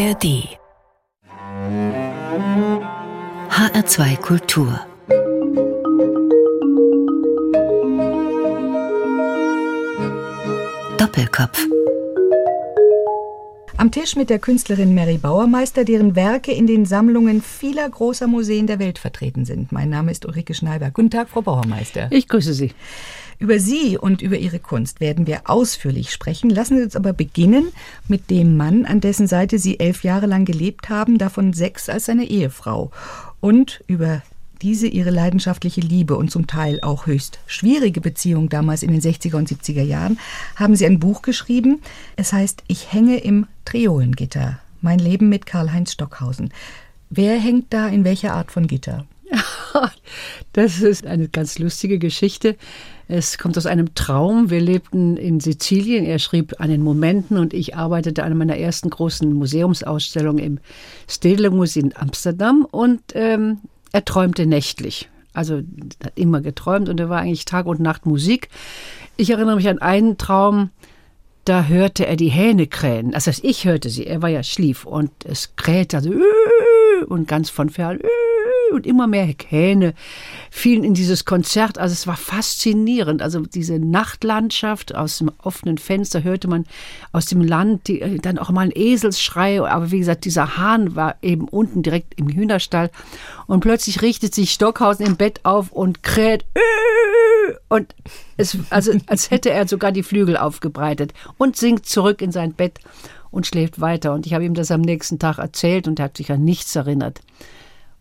ARD HR2 Kultur Doppelkopf am Tisch mit der Künstlerin Mary Bauermeister, deren Werke in den Sammlungen vieler großer Museen der Welt vertreten sind. Mein Name ist Ulrike Schneiber. Guten Tag, Frau Bauermeister. Ich grüße Sie. Über Sie und über Ihre Kunst werden wir ausführlich sprechen. Lassen Sie uns aber beginnen mit dem Mann, an dessen Seite Sie elf Jahre lang gelebt haben, davon sechs als seine Ehefrau. Und über diese ihre leidenschaftliche Liebe und zum Teil auch höchst schwierige Beziehung damals in den 60er und 70er Jahren, haben sie ein Buch geschrieben. Es heißt Ich hänge im Triolengitter. Mein Leben mit Karl-Heinz Stockhausen. Wer hängt da in welcher Art von Gitter? Das ist eine ganz lustige Geschichte. Es kommt aus einem Traum. Wir lebten in Sizilien. Er schrieb an den Momenten und ich arbeitete an meiner ersten großen Museumsausstellung im Stedelijk in Amsterdam. Und ähm, er träumte nächtlich. Also hat immer geträumt und er war eigentlich Tag und Nacht Musik. Ich erinnere mich an einen Traum, da hörte er die Hähne krähen. Das heißt, ich hörte sie, er war ja schlief und es krähte also und ganz von fern und immer mehr Hähne fielen in dieses Konzert. Also es war faszinierend. Also diese Nachtlandschaft aus dem offenen Fenster hörte man aus dem Land die, äh, dann auch mal ein Eselsschrei. Aber wie gesagt, dieser Hahn war eben unten direkt im Hühnerstall. Und plötzlich richtet sich Stockhausen im Bett auf und kräht. Und es, also, als hätte er sogar die Flügel aufgebreitet und sinkt zurück in sein Bett und schläft weiter. Und ich habe ihm das am nächsten Tag erzählt und er hat sich an nichts erinnert.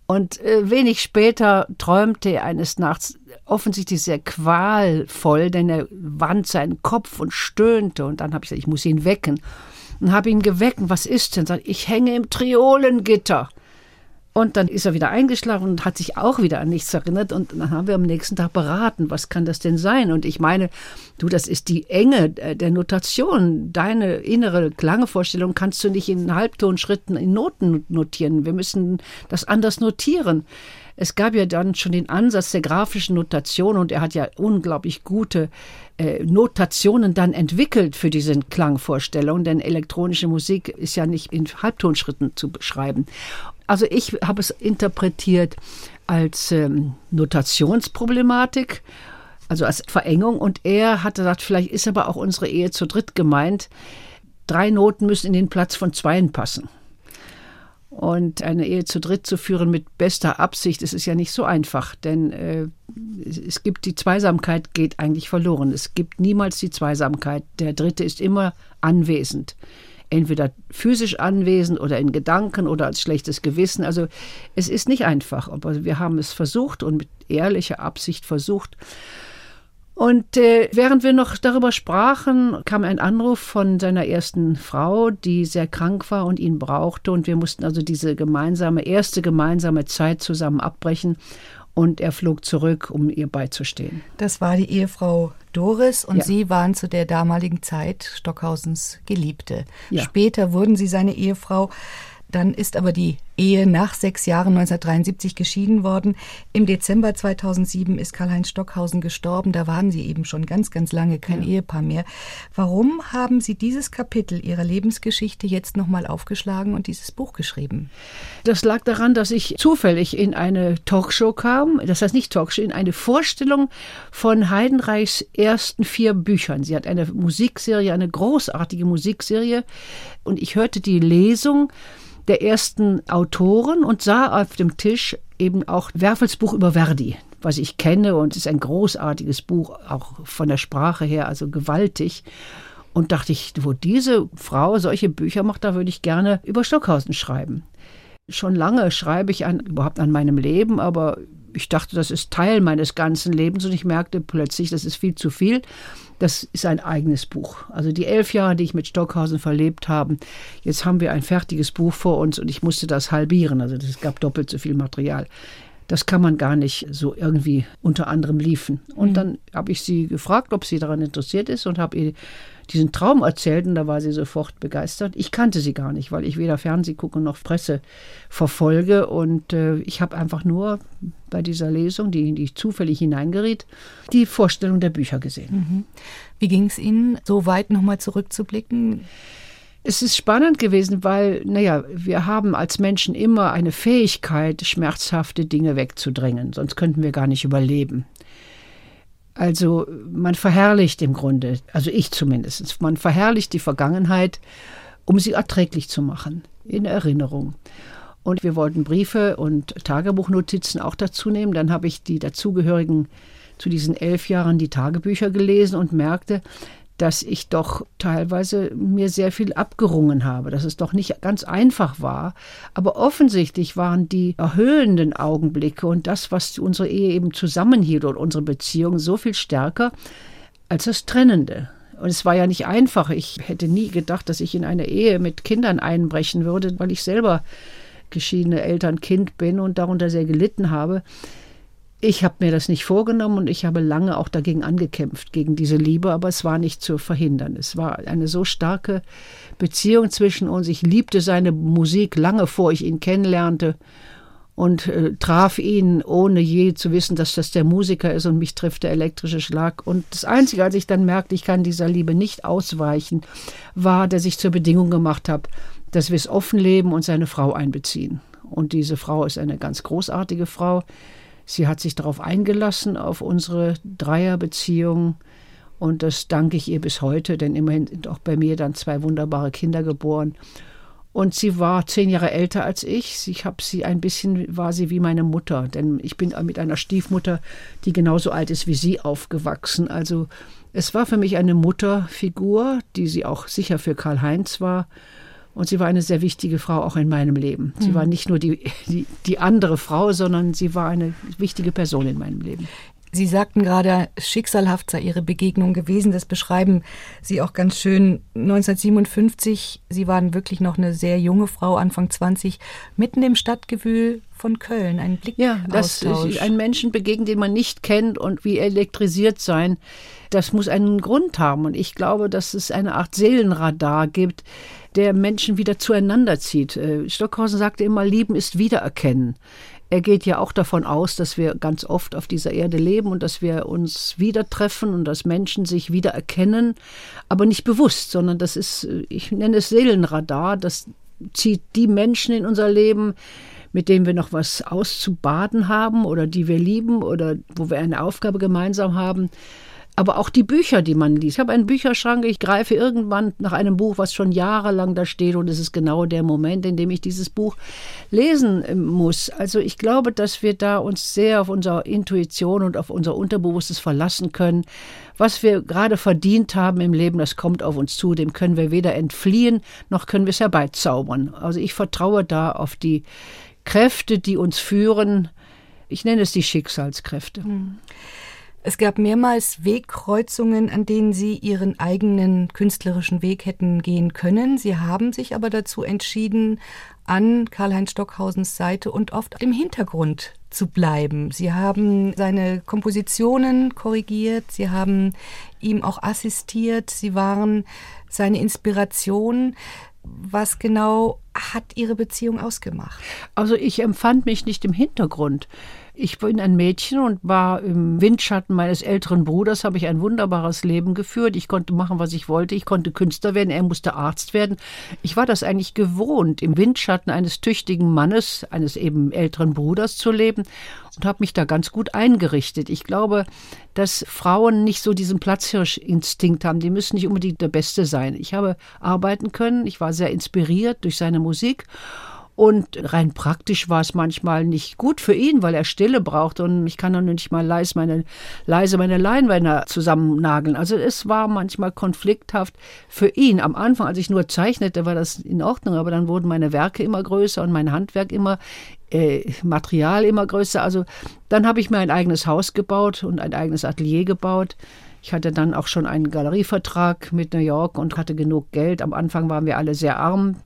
Und äh, wenig später träumte er eines Nachts offensichtlich sehr qualvoll, denn er wand seinen Kopf und stöhnte. Und dann habe ich gesagt, ich muss ihn wecken. Und habe ihn geweckt. Was ist denn? Sagt, ich hänge im Triolengitter. Und dann ist er wieder eingeschlafen und hat sich auch wieder an nichts erinnert. Und dann haben wir am nächsten Tag beraten, was kann das denn sein? Und ich meine, du, das ist die Enge der Notation. Deine innere Klangevorstellung kannst du nicht in Halbtonschritten in Noten notieren. Wir müssen das anders notieren. Es gab ja dann schon den Ansatz der grafischen Notation und er hat ja unglaublich gute äh, Notationen dann entwickelt für diese Klangvorstellung, denn elektronische Musik ist ja nicht in Halbtonschritten zu beschreiben. Also ich habe es interpretiert als ähm, Notationsproblematik, also als Verengung. Und er hat gesagt, vielleicht ist aber auch unsere Ehe zu dritt gemeint. Drei Noten müssen in den Platz von zweien passen. Und eine Ehe zu dritt zu führen mit bester Absicht, das ist ja nicht so einfach, denn äh, es gibt die Zweisamkeit geht eigentlich verloren. Es gibt niemals die Zweisamkeit. Der Dritte ist immer anwesend entweder physisch anwesend oder in Gedanken oder als schlechtes Gewissen. Also es ist nicht einfach, aber wir haben es versucht und mit ehrlicher Absicht versucht. Und äh, während wir noch darüber sprachen, kam ein Anruf von seiner ersten Frau, die sehr krank war und ihn brauchte. Und wir mussten also diese gemeinsame, erste gemeinsame Zeit zusammen abbrechen und er flog zurück, um ihr beizustehen. Das war die Ehefrau Doris und ja. Sie waren zu der damaligen Zeit Stockhausens Geliebte. Ja. Später wurden Sie seine Ehefrau. Dann ist aber die Ehe nach sechs Jahren 1973 geschieden worden. Im Dezember 2007 ist Karl-Heinz Stockhausen gestorben. Da waren Sie eben schon ganz, ganz lange kein ja. Ehepaar mehr. Warum haben Sie dieses Kapitel Ihrer Lebensgeschichte jetzt nochmal aufgeschlagen und dieses Buch geschrieben? Das lag daran, dass ich zufällig in eine Talkshow kam. Das heißt nicht Talkshow, in eine Vorstellung von Heidenreichs ersten vier Büchern. Sie hat eine Musikserie, eine großartige Musikserie. Und ich hörte die Lesung der ersten Autoren und sah auf dem Tisch eben auch Werfels Buch über Verdi, was ich kenne und ist ein großartiges Buch, auch von der Sprache her, also gewaltig. Und dachte ich, wo diese Frau solche Bücher macht, da würde ich gerne über Stockhausen schreiben. Schon lange schreibe ich an, überhaupt an meinem Leben, aber ich dachte, das ist Teil meines ganzen Lebens und ich merkte plötzlich, das ist viel zu viel. Das ist ein eigenes Buch. Also die elf Jahre, die ich mit Stockhausen verlebt habe, jetzt haben wir ein fertiges Buch vor uns und ich musste das halbieren. Also es gab doppelt so viel Material. Das kann man gar nicht so irgendwie unter anderem liefen. Und mhm. dann habe ich sie gefragt, ob sie daran interessiert ist und habe ihr diesen Traum erzählt und da war sie sofort begeistert. Ich kannte sie gar nicht, weil ich weder Fernseh gucke noch Presse verfolge und äh, ich habe einfach nur bei dieser Lesung, die, die ich zufällig hineingeriet, die Vorstellung der Bücher gesehen. Mhm. Wie ging es Ihnen, so weit nochmal zurückzublicken? Es ist spannend gewesen, weil, naja, wir haben als Menschen immer eine Fähigkeit, schmerzhafte Dinge wegzudrängen, sonst könnten wir gar nicht überleben. Also man verherrlicht im Grunde, also ich zumindest, man verherrlicht die Vergangenheit, um sie erträglich zu machen, in Erinnerung. Und wir wollten Briefe und Tagebuchnotizen auch dazu nehmen. Dann habe ich die dazugehörigen zu diesen elf Jahren die Tagebücher gelesen und merkte, dass ich doch teilweise mir sehr viel abgerungen habe, dass es doch nicht ganz einfach war. Aber offensichtlich waren die erhöhenden Augenblicke und das, was unsere Ehe eben zusammenhielt und unsere Beziehung so viel stärker als das Trennende. Und es war ja nicht einfach. Ich hätte nie gedacht, dass ich in eine Ehe mit Kindern einbrechen würde, weil ich selber geschiedene Eltern-Kind bin und darunter sehr gelitten habe. Ich habe mir das nicht vorgenommen und ich habe lange auch dagegen angekämpft, gegen diese Liebe, aber es war nicht zu verhindern. Es war eine so starke Beziehung zwischen uns. Ich liebte seine Musik lange vor ich ihn kennenlernte und äh, traf ihn, ohne je zu wissen, dass das der Musiker ist und mich trifft der elektrische Schlag. Und das Einzige, als ich dann merkte, ich kann dieser Liebe nicht ausweichen, war, dass ich zur Bedingung gemacht habe, dass wir es offen leben und seine Frau einbeziehen. Und diese Frau ist eine ganz großartige Frau Sie hat sich darauf eingelassen, auf unsere Dreierbeziehung. Und das danke ich ihr bis heute, denn immerhin sind auch bei mir dann zwei wunderbare Kinder geboren. Und sie war zehn Jahre älter als ich. Ich habe sie ein bisschen, war sie wie meine Mutter, denn ich bin mit einer Stiefmutter, die genauso alt ist wie sie, aufgewachsen. Also es war für mich eine Mutterfigur, die sie auch sicher für Karl-Heinz war. Und sie war eine sehr wichtige Frau auch in meinem Leben. Sie mhm. war nicht nur die, die, die andere Frau, sondern sie war eine wichtige Person in meinem Leben. Sie sagten gerade, schicksalhaft sei Ihre Begegnung gewesen. Das beschreiben Sie auch ganz schön. 1957, Sie waren wirklich noch eine sehr junge Frau, Anfang 20, mitten im Stadtgewühl von Köln. Ein Blick. Ja, das ist ein Menschen begegnen, den man nicht kennt und wie elektrisiert sein. Das muss einen Grund haben. Und ich glaube, dass es eine Art Seelenradar gibt, der Menschen wieder zueinander zieht. Äh, Stockhausen sagte immer, Lieben ist Wiedererkennen. Er geht ja auch davon aus, dass wir ganz oft auf dieser Erde leben und dass wir uns wieder treffen und dass Menschen sich wieder erkennen, aber nicht bewusst, sondern das ist, äh, ich nenne es Seelenradar, das zieht die Menschen in unser Leben, mit denen wir noch was auszubaden haben oder die wir lieben oder wo wir eine Aufgabe gemeinsam haben aber auch die Bücher, die man liest. Ich habe einen Bücherschrank, ich greife irgendwann nach einem Buch, was schon jahrelang da steht und es ist genau der Moment, in dem ich dieses Buch lesen äh, muss. Also ich glaube, dass wir da uns sehr auf unsere Intuition und auf unser Unterbewusstes verlassen können. Was wir gerade verdient haben im Leben, das kommt auf uns zu, dem können wir weder entfliehen, noch können wir es herbeizaubern. Also ich vertraue da auf die Kräfte, die uns führen. Ich nenne es die Schicksalskräfte. Mhm. Es gab mehrmals Wegkreuzungen, an denen Sie Ihren eigenen künstlerischen Weg hätten gehen können. Sie haben sich aber dazu entschieden, an Karl-Heinz Stockhausens Seite und oft im Hintergrund zu bleiben. Sie haben seine Kompositionen korrigiert, Sie haben ihm auch assistiert, Sie waren seine Inspiration. Was genau hat Ihre Beziehung ausgemacht? Also ich empfand mich nicht im Hintergrund. Ich bin ein Mädchen und war im Windschatten meines älteren Bruders, habe ich ein wunderbares Leben geführt. Ich konnte machen, was ich wollte. Ich konnte Künstler werden, er musste Arzt werden. Ich war das eigentlich gewohnt, im Windschatten eines tüchtigen Mannes, eines eben älteren Bruders zu leben und habe mich da ganz gut eingerichtet. Ich glaube, dass Frauen nicht so diesen Platzhirsch-Instinkt haben. Die müssen nicht unbedingt der Beste sein. Ich habe arbeiten können. Ich war sehr inspiriert durch seine Musik und rein praktisch war es manchmal nicht gut für ihn, weil er Stille braucht und ich kann dann nicht mal leise meine, leise meine Leinwände zusammennageln. Also es war manchmal konflikthaft für ihn. Am Anfang, als ich nur zeichnete, war das in Ordnung, aber dann wurden meine Werke immer größer und mein Handwerk immer äh, Material immer größer. Also dann habe ich mir ein eigenes Haus gebaut und ein eigenes Atelier gebaut. Ich hatte dann auch schon einen Galerievertrag mit New York und hatte genug Geld. Am Anfang waren wir alle sehr arm.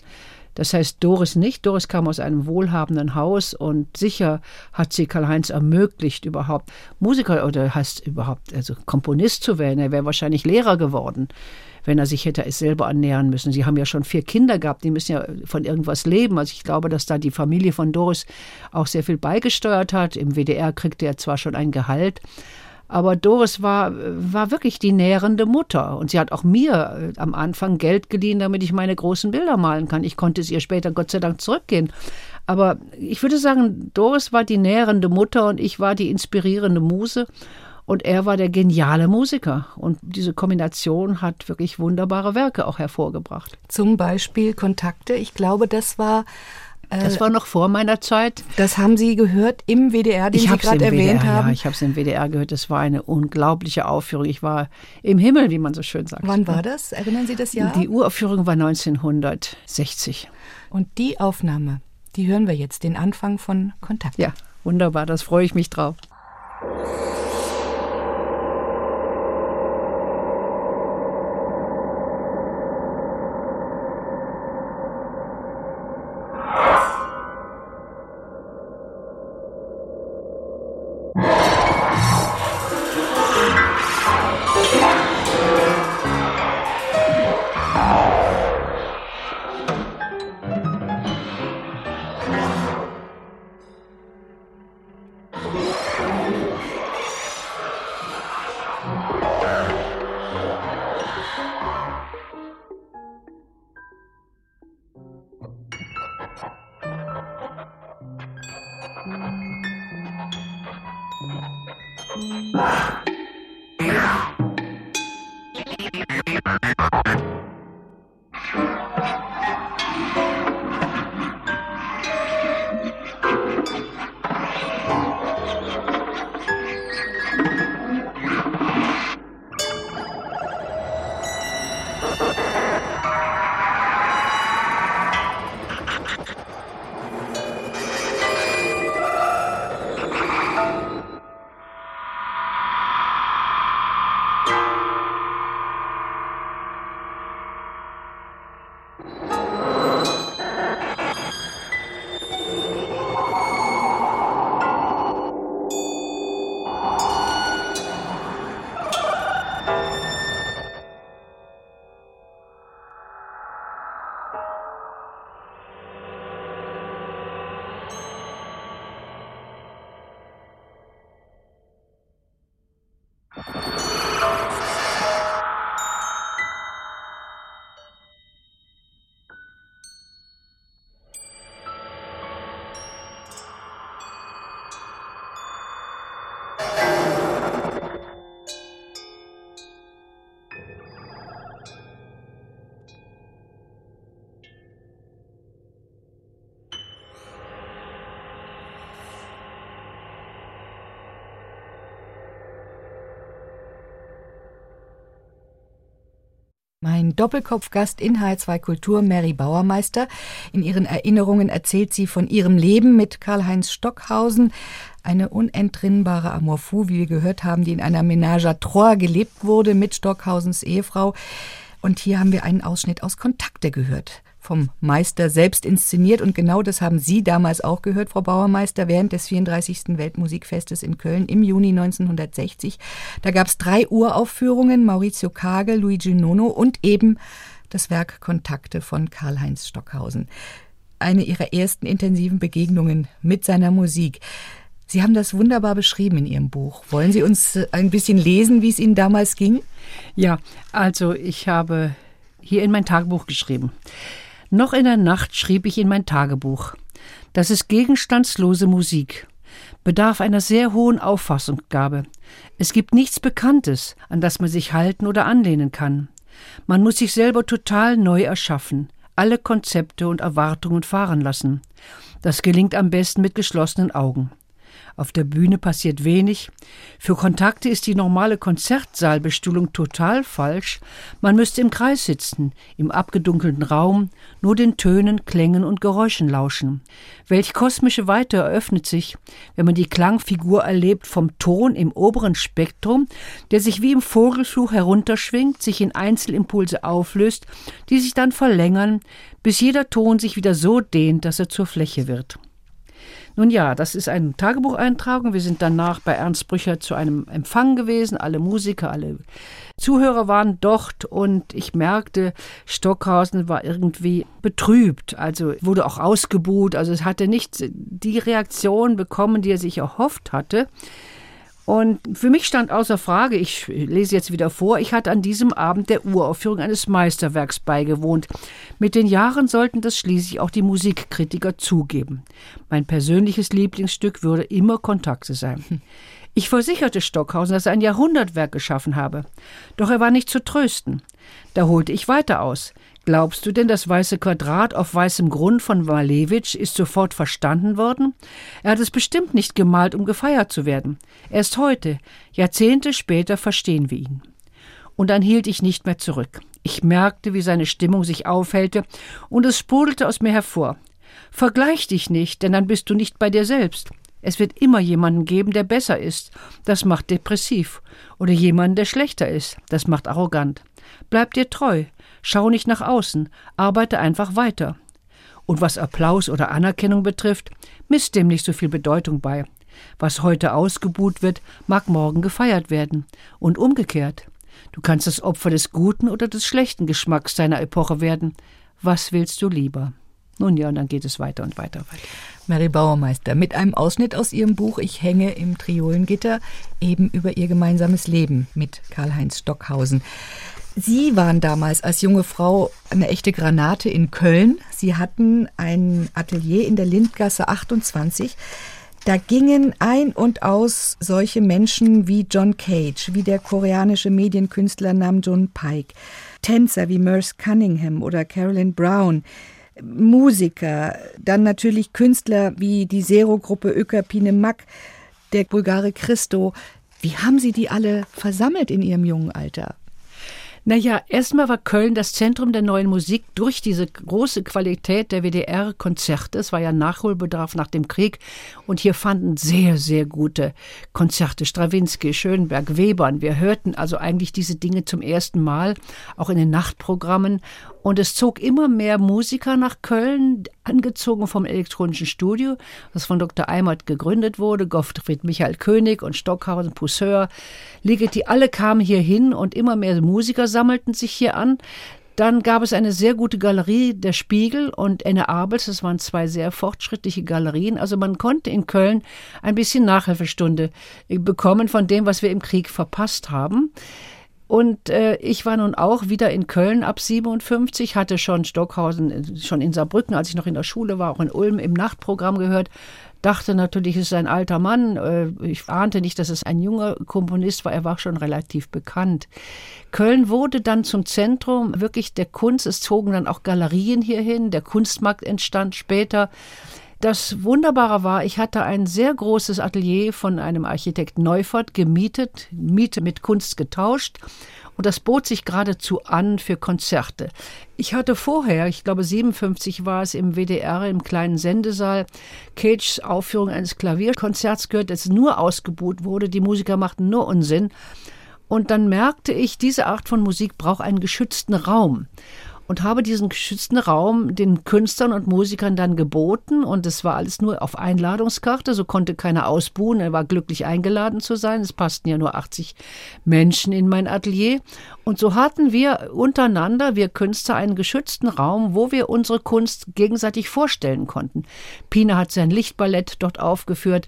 Das heißt Doris nicht. Doris kam aus einem wohlhabenden Haus und sicher hat sie Karl-Heinz ermöglicht, überhaupt Musiker oder heißt überhaupt, also Komponist zu werden. Er wäre wahrscheinlich Lehrer geworden, wenn er sich hätte es selber annähern müssen. Sie haben ja schon vier Kinder gehabt, die müssen ja von irgendwas leben. Also ich glaube, dass da die Familie von Doris auch sehr viel beigesteuert hat. Im WDR kriegte er zwar schon ein Gehalt, Aber Doris war, war wirklich die nährende Mutter. Und sie hat auch mir äh, am Anfang Geld geliehen, damit ich meine großen Bilder malen kann. Ich konnte es ihr später Gott sei Dank zurückgehen. Aber ich würde sagen, Doris war die nährende Mutter und ich war die inspirierende Muse. Und er war der geniale Musiker. Und diese Kombination hat wirklich wunderbare Werke auch hervorgebracht. Zum Beispiel Kontakte. Ich glaube, das war das war noch vor meiner Zeit. Das haben Sie gehört im WDR, den ich Sie gerade erwähnt WDR, haben? Ja, ich habe es im WDR gehört. Das war eine unglaubliche Aufführung. Ich war im Himmel, wie man so schön sagt. Wann war das? Erinnern Sie das Jahr? Die Uraufführung war 1960. Und die Aufnahme, die hören wir jetzt, den Anfang von Kontakt. Ja, wunderbar. Das freue ich mich drauf. Ah. Yeah. Mein Doppelkopfgast in H2 Kultur, Mary Bauermeister. In ihren Erinnerungen erzählt sie von ihrem Leben mit Karl-Heinz Stockhausen. Eine unentrinnbare Amour wie wir gehört haben, die in einer Ménage à trois gelebt wurde mit Stockhausens Ehefrau. Und hier haben wir einen Ausschnitt aus Kontakte gehört vom Meister selbst inszeniert. Und genau das haben Sie damals auch gehört, Frau Bauermeister, während des 34. Weltmusikfestes in Köln im Juni 1960. Da gab es drei Uraufführungen, Maurizio Kagel, Luigi Nono und eben das Werk Kontakte von Karl-Heinz Stockhausen. Eine ihrer ersten intensiven Begegnungen mit seiner Musik. Sie haben das wunderbar beschrieben in Ihrem Buch. Wollen Sie uns äh, ein bisschen lesen, wie es Ihnen damals ging? Ja, also ich habe hier in mein Tagebuch geschrieben. Noch in der Nacht schrieb ich in mein Tagebuch. Das ist gegenstandslose Musik, bedarf einer sehr hohen Auffassungsgabe. Es gibt nichts Bekanntes, an das man sich halten oder anlehnen kann. Man muss sich selber total neu erschaffen, alle Konzepte und Erwartungen fahren lassen. Das gelingt am besten mit geschlossenen Augen. Auf der Bühne passiert wenig. Für Kontakte ist die normale Konzertsaalbestuhlung total falsch. Man müsste im Kreis sitzen, im abgedunkelten Raum, nur den Tönen, Klängen und Geräuschen lauschen. Welch kosmische Weite eröffnet sich, wenn man die Klangfigur erlebt vom Ton im oberen Spektrum, der sich wie im Vogelfluch herunterschwingt, sich in Einzelimpulse auflöst, die sich dann verlängern, bis jeder Ton sich wieder so dehnt, dass er zur Fläche wird. Nun ja, das ist eine Tagebucheintragung. Wir sind danach bei Ernst Brücher zu einem Empfang gewesen. Alle Musiker, alle Zuhörer waren dort und ich merkte, Stockhausen war irgendwie betrübt. Also wurde auch ausgebuht. Also es hatte nicht die Reaktion bekommen, die er sich erhofft hatte. Und für mich stand außer Frage, ich lese jetzt wieder vor, ich hatte an diesem Abend der Uraufführung eines Meisterwerks beigewohnt. Mit den Jahren sollten das schließlich auch die Musikkritiker zugeben. Mein persönliches Lieblingsstück würde immer Kontakte sein. Ich versicherte Stockhausen, dass er ein Jahrhundertwerk geschaffen habe. Doch er war nicht zu trösten. Da holte ich weiter aus. Glaubst du denn, das weiße Quadrat auf weißem Grund von Malevich ist sofort verstanden worden? Er hat es bestimmt nicht gemalt, um gefeiert zu werden. Erst heute, Jahrzehnte später, verstehen wir ihn. Und dann hielt ich nicht mehr zurück. Ich merkte, wie seine Stimmung sich aufhellte, und es sprudelte aus mir hervor. Vergleich dich nicht, denn dann bist du nicht bei dir selbst. Es wird immer jemanden geben, der besser ist. Das macht depressiv. Oder jemanden, der schlechter ist. Das macht arrogant. Bleib dir treu. Schau nicht nach außen, arbeite einfach weiter. Und was Applaus oder Anerkennung betrifft, misst dem nicht so viel Bedeutung bei. Was heute ausgebuht wird, mag morgen gefeiert werden. Und umgekehrt. Du kannst das Opfer des guten oder des schlechten Geschmacks deiner Epoche werden. Was willst du lieber? Nun ja, und dann geht es weiter und weiter weiter. Mary Bauermeister mit einem Ausschnitt aus ihrem Buch Ich hänge im Triolengitter eben über ihr gemeinsames Leben mit Karl-Heinz Stockhausen. Sie waren damals als junge Frau eine echte Granate in Köln. Sie hatten ein Atelier in der Lindgasse 28. Da gingen ein und aus solche Menschen wie John Cage, wie der koreanische Medienkünstler Nam Jun Paik, Tänzer wie Merce Cunningham oder Carolyn Brown, Musiker, dann natürlich Künstler wie die Zero-Gruppe Ökapine Mack, der Bulgare Christo. Wie haben Sie die alle versammelt in Ihrem jungen Alter? Naja, erstmal war Köln das Zentrum der neuen Musik durch diese große Qualität der WDR-Konzerte. Es war ja Nachholbedarf nach dem Krieg. Und hier fanden sehr, sehr gute Konzerte. Strawinski, Schönberg, Webern. Wir hörten also eigentlich diese Dinge zum ersten Mal, auch in den Nachtprogrammen. Und es zog immer mehr Musiker nach Köln, angezogen vom elektronischen Studio, das von Dr. Eimert gegründet wurde, Gottfried Michael König und Stockhausen, Pousseur, Ligeti, alle kamen hier hin und immer mehr Musiker sammelten sich hier an. Dann gab es eine sehr gute Galerie, der Spiegel und Enne Abels. Das waren zwei sehr fortschrittliche Galerien. Also man konnte in Köln ein bisschen Nachhilfestunde bekommen von dem, was wir im Krieg verpasst haben. Und äh, ich war nun auch wieder in Köln ab 57, hatte schon Stockhausen, äh, schon in Saarbrücken, als ich noch in der Schule war, auch in Ulm im Nachtprogramm gehört. Dachte natürlich, es ist ein alter Mann. Äh, ich ahnte nicht, dass es ein junger Komponist war. Er war schon relativ bekannt. Köln wurde dann zum Zentrum wirklich der Kunst. Es zogen dann auch Galerien hierhin. Der Kunstmarkt entstand später. Das Wunderbare war, ich hatte ein sehr großes Atelier von einem Architekt Neufert gemietet, Miete mit Kunst getauscht und das bot sich geradezu an für Konzerte. Ich hatte vorher, ich glaube 57 war es im WDR im kleinen Sendesaal, Cages Aufführung eines Klavierkonzerts gehört, das nur ausgebuht wurde. Die Musiker machten nur Unsinn. Und dann merkte ich, diese Art von Musik braucht einen geschützten Raum und habe diesen geschützten Raum den Künstlern und Musikern dann geboten. Und es war alles nur auf Einladungskarte, so konnte keiner ausbuhen, er war glücklich eingeladen zu sein, es passten ja nur 80 Menschen in mein Atelier. Und so hatten wir untereinander, wir Künstler, einen geschützten Raum, wo wir unsere Kunst gegenseitig vorstellen konnten. Pina hat sein Lichtballett dort aufgeführt,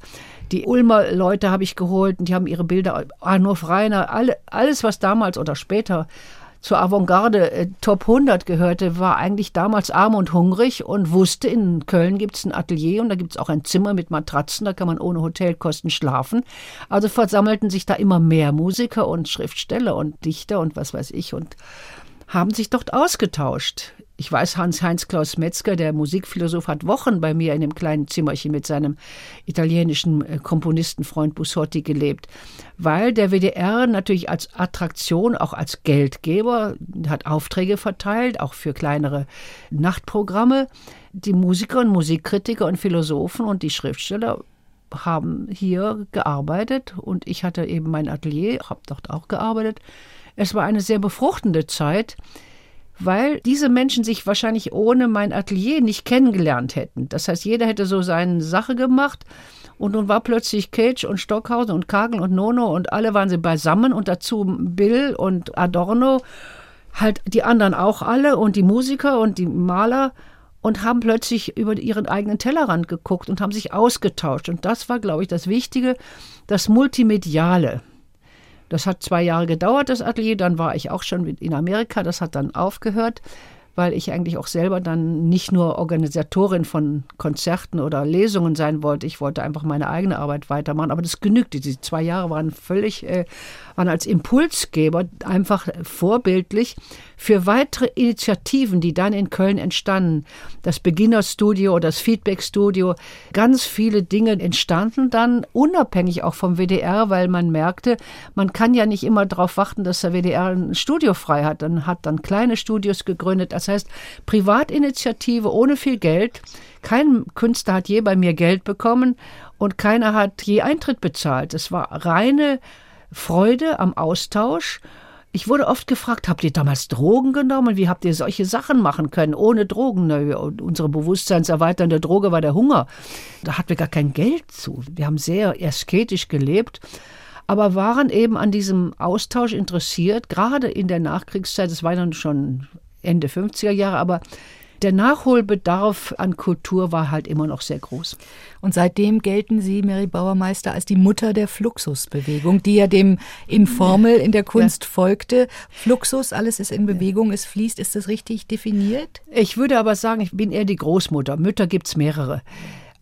die Ulmer Leute habe ich geholt und die haben ihre Bilder, Arnulf Reiner, alle, alles, was damals oder später zur Avantgarde äh, Top 100 gehörte, war eigentlich damals arm und hungrig und wusste, in Köln gibt es ein Atelier und da gibt es auch ein Zimmer mit Matratzen, da kann man ohne Hotelkosten schlafen. Also versammelten sich da immer mehr Musiker und Schriftsteller und Dichter und was weiß ich und haben sich dort ausgetauscht. Ich weiß, Hans-Heinz Klaus Metzger, der Musikphilosoph, hat Wochen bei mir in dem kleinen Zimmerchen mit seinem italienischen äh, Komponistenfreund Bussotti gelebt, weil der WDR natürlich als Attraktion, auch als Geldgeber, hat Aufträge verteilt, auch für kleinere Nachtprogramme. Die Musiker und Musikkritiker und Philosophen und die Schriftsteller haben hier gearbeitet und ich hatte eben mein Atelier, habe dort auch gearbeitet. Es war eine sehr befruchtende Zeit weil diese Menschen sich wahrscheinlich ohne mein Atelier nicht kennengelernt hätten. Das heißt, jeder hätte so seine Sache gemacht und nun war plötzlich Cage und Stockhausen und Kagel und Nono und alle waren sie beisammen und dazu Bill und Adorno, halt die anderen auch alle und die Musiker und die Maler und haben plötzlich über ihren eigenen Tellerrand geguckt und haben sich ausgetauscht. Und das war, glaube ich, das Wichtige, das Multimediale. Das hat zwei Jahre gedauert, das Atelier. Dann war ich auch schon in Amerika. Das hat dann aufgehört weil ich eigentlich auch selber dann nicht nur Organisatorin von Konzerten oder Lesungen sein wollte. Ich wollte einfach meine eigene Arbeit weitermachen. Aber das genügte. Die zwei Jahre waren völlig, äh, waren als Impulsgeber einfach vorbildlich für weitere Initiativen, die dann in Köln entstanden. Das Beginnerstudio das Feedbackstudio. Ganz viele Dinge entstanden dann unabhängig auch vom WDR, weil man merkte, man kann ja nicht immer darauf warten, dass der WDR ein Studio frei hat. Dann hat dann kleine Studios gegründet. Das heißt, Privatinitiative ohne viel Geld. Kein Künstler hat je bei mir Geld bekommen und keiner hat je Eintritt bezahlt. Es war reine Freude am Austausch. Ich wurde oft gefragt, habt ihr damals Drogen genommen? Wie habt ihr solche Sachen machen können ohne Drogen? Na, unsere bewusstseinserweiternde Droge war der Hunger. Da hatten wir gar kein Geld zu. Wir haben sehr asketisch gelebt, aber waren eben an diesem Austausch interessiert, gerade in der Nachkriegszeit. Es war dann schon Ende 50er Jahre, aber der Nachholbedarf an Kultur war halt immer noch sehr groß. Und seitdem gelten Sie, Mary Bauermeister, als die Mutter der Fluxusbewegung, die ja dem Informel in der Kunst ja. folgte. Fluxus, alles ist in Bewegung, es fließt. Ist das richtig definiert? Ich würde aber sagen, ich bin eher die Großmutter. Mütter gibt es mehrere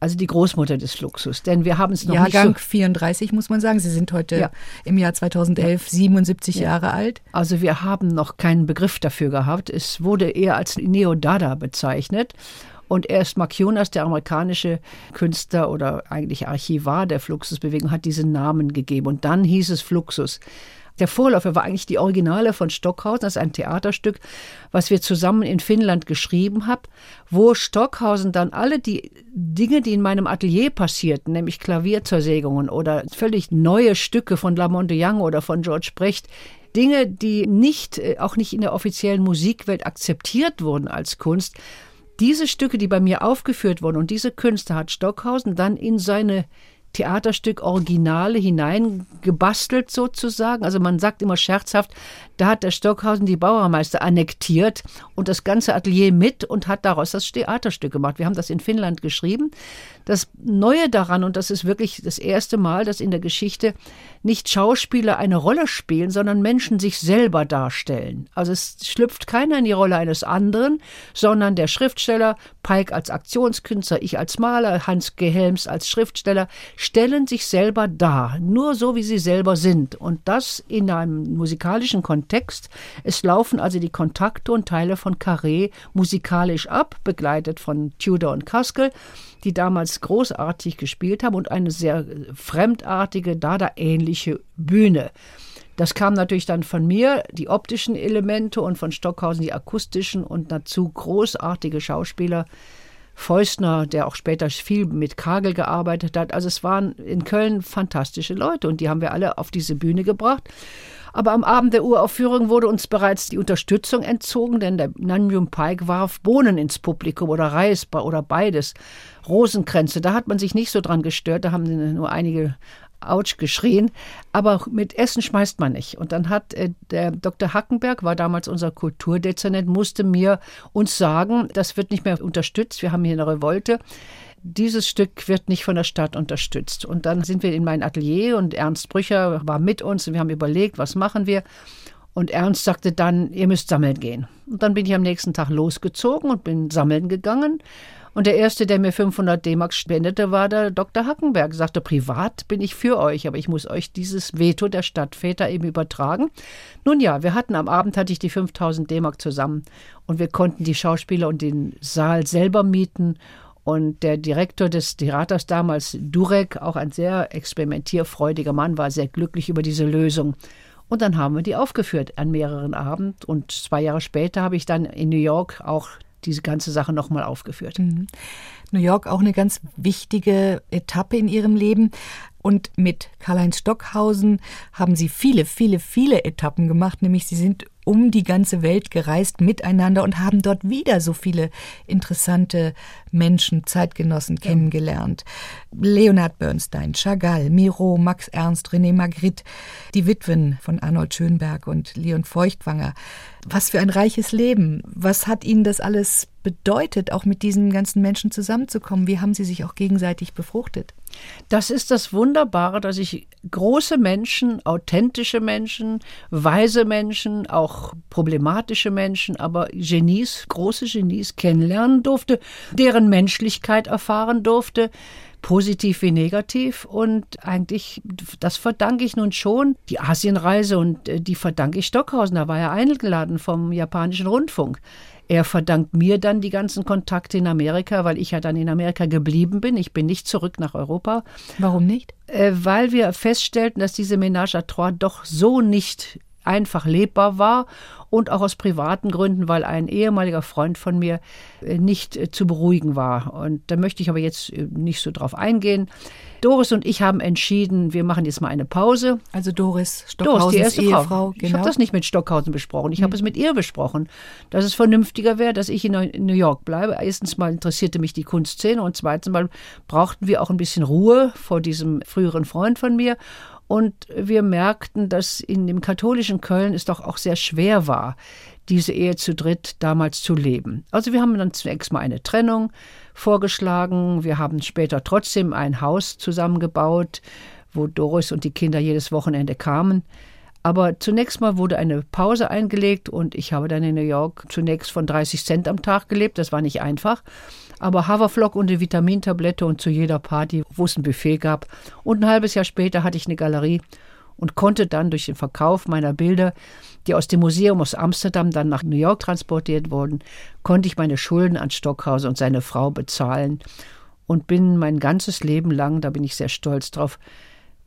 also die Großmutter des Fluxus. Denn wir haben es noch Jahrgang nicht so 34 muss man sagen. Sie sind heute ja. im Jahr 2011 77 ja. Jahre alt. Also wir haben noch keinen Begriff dafür gehabt. Es wurde eher als Neo-Dada bezeichnet. Und erst Mark Jonas, der amerikanische Künstler oder eigentlich Archivar der Fluxusbewegung, hat diesen Namen gegeben. Und dann hieß es Fluxus. Der Vorläufer war eigentlich die Originale von Stockhausen, das ist ein Theaterstück, was wir zusammen in Finnland geschrieben haben, wo Stockhausen dann alle die Dinge, die in meinem Atelier passierten, nämlich Klavierzersägungen oder völlig neue Stücke von Lamonte Young oder von George Brecht, Dinge, die nicht, äh, auch nicht in der offiziellen Musikwelt akzeptiert wurden als Kunst, diese Stücke, die bei mir aufgeführt wurden und diese Künstler hat Stockhausen dann in seine Theaterstück Originale hineingebastelt sozusagen. Also man sagt immer scherzhaft, da hat der Stockhausen die Bauermeister annektiert und das ganze Atelier mit und hat daraus das Theaterstück gemacht. Wir haben das in Finnland geschrieben. Das Neue daran, und das ist wirklich das erste Mal, dass in der Geschichte nicht Schauspieler eine Rolle spielen, sondern Menschen sich selber darstellen. Also es schlüpft keiner in die Rolle eines anderen, sondern der Schriftsteller, Pike als Aktionskünstler, ich als Maler, Hans Gehelms als Schriftsteller, stellen sich selber dar, nur so wie sie selber sind. Und das in einem musikalischen Kontext. Es laufen also die Kontakte und Teile von Carré musikalisch ab, begleitet von Tudor und Kaskel die damals großartig gespielt haben und eine sehr fremdartige, Dada-ähnliche Bühne. Das kam natürlich dann von mir, die optischen Elemente und von Stockhausen die akustischen und dazu großartige Schauspieler. Feustner, der auch später viel mit Kagel gearbeitet hat. Also es waren in Köln fantastische Leute und die haben wir alle auf diese Bühne gebracht. Aber am Abend der Uraufführung wurde uns bereits die Unterstützung entzogen, denn der Nanjum Pike warf Bohnen ins Publikum oder Reis oder beides. Rosenkränze, da hat man sich nicht so dran gestört, da haben nur einige Autsch geschrien, aber mit Essen schmeißt man nicht. Und dann hat äh, der Dr. Hackenberg, war damals unser Kulturdezernent, musste mir uns sagen, das wird nicht mehr unterstützt, wir haben hier eine Revolte dieses Stück wird nicht von der Stadt unterstützt. Und dann sind wir in mein Atelier und Ernst Brücher war mit uns und wir haben überlegt, was machen wir. Und Ernst sagte dann, ihr müsst sammeln gehen. Und dann bin ich am nächsten Tag losgezogen und bin sammeln gegangen. Und der erste, der mir 500 D-Mark spendete, war der Dr. Hackenberg. Sagte, privat bin ich für euch, aber ich muss euch dieses Veto der Stadtväter eben übertragen. Nun ja, wir hatten am Abend hatte ich die 5000 D-Mark zusammen und wir konnten die Schauspieler und den Saal selber mieten und der Direktor des Theaters damals, Durek, auch ein sehr experimentierfreudiger Mann, war sehr glücklich über diese Lösung. Und dann haben wir die aufgeführt an mehreren Abenden. Und zwei Jahre später habe ich dann in New York auch diese ganze Sache nochmal aufgeführt. Mhm. New York auch eine ganz wichtige Etappe in Ihrem Leben. Und mit Karl-Heinz Stockhausen haben Sie viele, viele, viele Etappen gemacht. Nämlich Sie sind um die ganze Welt gereist miteinander und haben dort wieder so viele interessante Menschen, Zeitgenossen ja. kennengelernt. Leonard Bernstein, Chagall, Miro, Max Ernst, René Magritte, die Witwen von Arnold Schönberg und Leon Feuchtwanger. Was für ein reiches Leben. Was hat Ihnen das alles bedeutet, auch mit diesen ganzen Menschen zusammenzukommen? Wie haben Sie sich auch gegenseitig befruchtet? Das ist das Wunderbare, dass ich große Menschen, authentische Menschen, weise Menschen, auch problematische Menschen, aber Genies, große Genies kennenlernen durfte, deren Menschlichkeit erfahren durfte, positiv wie negativ. Und eigentlich, das verdanke ich nun schon, die Asienreise und äh, die verdanke ich Stockhausen. Da war er eingeladen vom japanischen Rundfunk. Er verdankt mir dann die ganzen Kontakte in Amerika, weil ich ja dann in Amerika geblieben bin. Ich bin nicht zurück nach Europa. Warum nicht? Äh, weil wir feststellten, dass diese Ménage à trois doch so nicht einfach lebbar war und auch aus privaten Gründen, weil ein ehemaliger Freund von mir äh, nicht äh, zu beruhigen war. Und da möchte ich aber jetzt äh, nicht so drauf eingehen. Doris und ich haben entschieden, wir machen jetzt mal eine Pause. Also Doris Stockhausens Doris, die erste Ehefrau. Frau. Genau. Ich habe das nicht mit Stockhausen besprochen. Ich hm. habe es mit ihr besprochen, dass es vernünftiger wäre, dass ich in New York bleibe. Erstens mal interessierte mich die Kunstszene und zweitens mal brauchten wir auch ein bisschen Ruhe vor diesem früheren Freund von mir. Und wir merkten, dass in dem katholischen Köln es doch auch sehr schwer war, diese Ehe zu dritt damals zu leben. Also wir haben dann zunächst mal eine Trennung vorgeschlagen. Wir haben später trotzdem ein Haus zusammengebaut, wo Doris und die Kinder jedes Wochenende kamen. Aber zunächst mal wurde eine Pause eingelegt und ich habe dann in New York zunächst von 30 Cent am Tag gelebt. Das war nicht einfach. Aber Haferflock und eine Vitamintablette und zu jeder Party, wo es ein Buffet gab. Und ein halbes Jahr später hatte ich eine Galerie und konnte dann durch den Verkauf meiner Bilder, die aus dem Museum aus Amsterdam dann nach New York transportiert wurden, konnte ich meine Schulden an Stockhauser und seine Frau bezahlen und bin mein ganzes Leben lang, da bin ich sehr stolz drauf,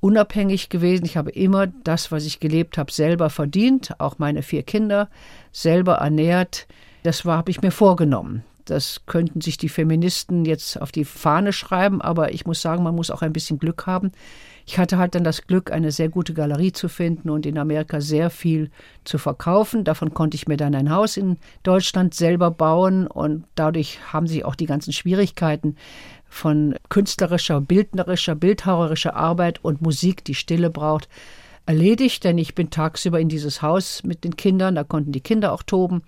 unabhängig gewesen. Ich habe immer das, was ich gelebt habe, selber verdient, auch meine vier Kinder selber ernährt. Das war, habe ich mir vorgenommen. Das könnten sich die Feministen jetzt auf die Fahne schreiben, aber ich muss sagen, man muss auch ein bisschen Glück haben. Ich hatte halt dann das Glück, eine sehr gute Galerie zu finden und in Amerika sehr viel zu verkaufen. Davon konnte ich mir dann ein Haus in Deutschland selber bauen und dadurch haben sich auch die ganzen Schwierigkeiten von künstlerischer, bildnerischer, bildhauerischer Arbeit und Musik, die Stille braucht, erledigt, denn ich bin tagsüber in dieses Haus mit den Kindern, da konnten die Kinder auch toben.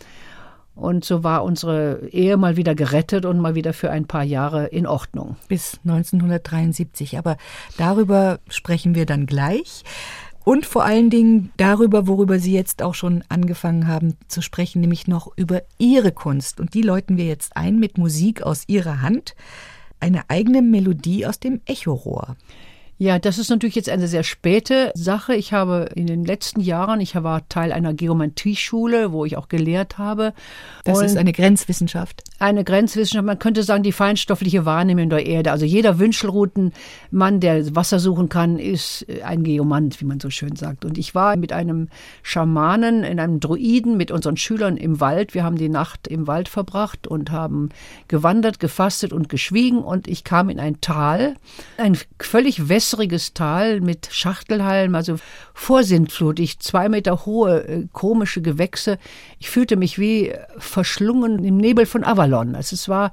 Und so war unsere Ehe mal wieder gerettet und mal wieder für ein paar Jahre in Ordnung. Bis 1973. Aber darüber sprechen wir dann gleich. Und vor allen Dingen darüber, worüber Sie jetzt auch schon angefangen haben zu sprechen, nämlich noch über Ihre Kunst. Und die läuten wir jetzt ein mit Musik aus Ihrer Hand. Eine eigene Melodie aus dem Echorohr. Ja, das ist natürlich jetzt eine sehr späte Sache. Ich habe in den letzten Jahren, ich war Teil einer Geometrieschule, wo ich auch gelehrt habe. Das ist eine Grenzwissenschaft. Eine Grenzwissenschaft, man könnte sagen, die feinstoffliche Wahrnehmung der Erde. Also jeder Wünschelroutenmann, der Wasser suchen kann, ist ein Geomant, wie man so schön sagt. Und ich war mit einem Schamanen, in einem Druiden, mit unseren Schülern im Wald. Wir haben die Nacht im Wald verbracht und haben gewandert, gefastet und geschwiegen. Und ich kam in ein Tal, ein völlig westliches wässriges Tal mit Schachtelhallen, also vorsintflutig, zwei Meter hohe äh, komische Gewächse. Ich fühlte mich wie verschlungen im Nebel von Avalon. Also es war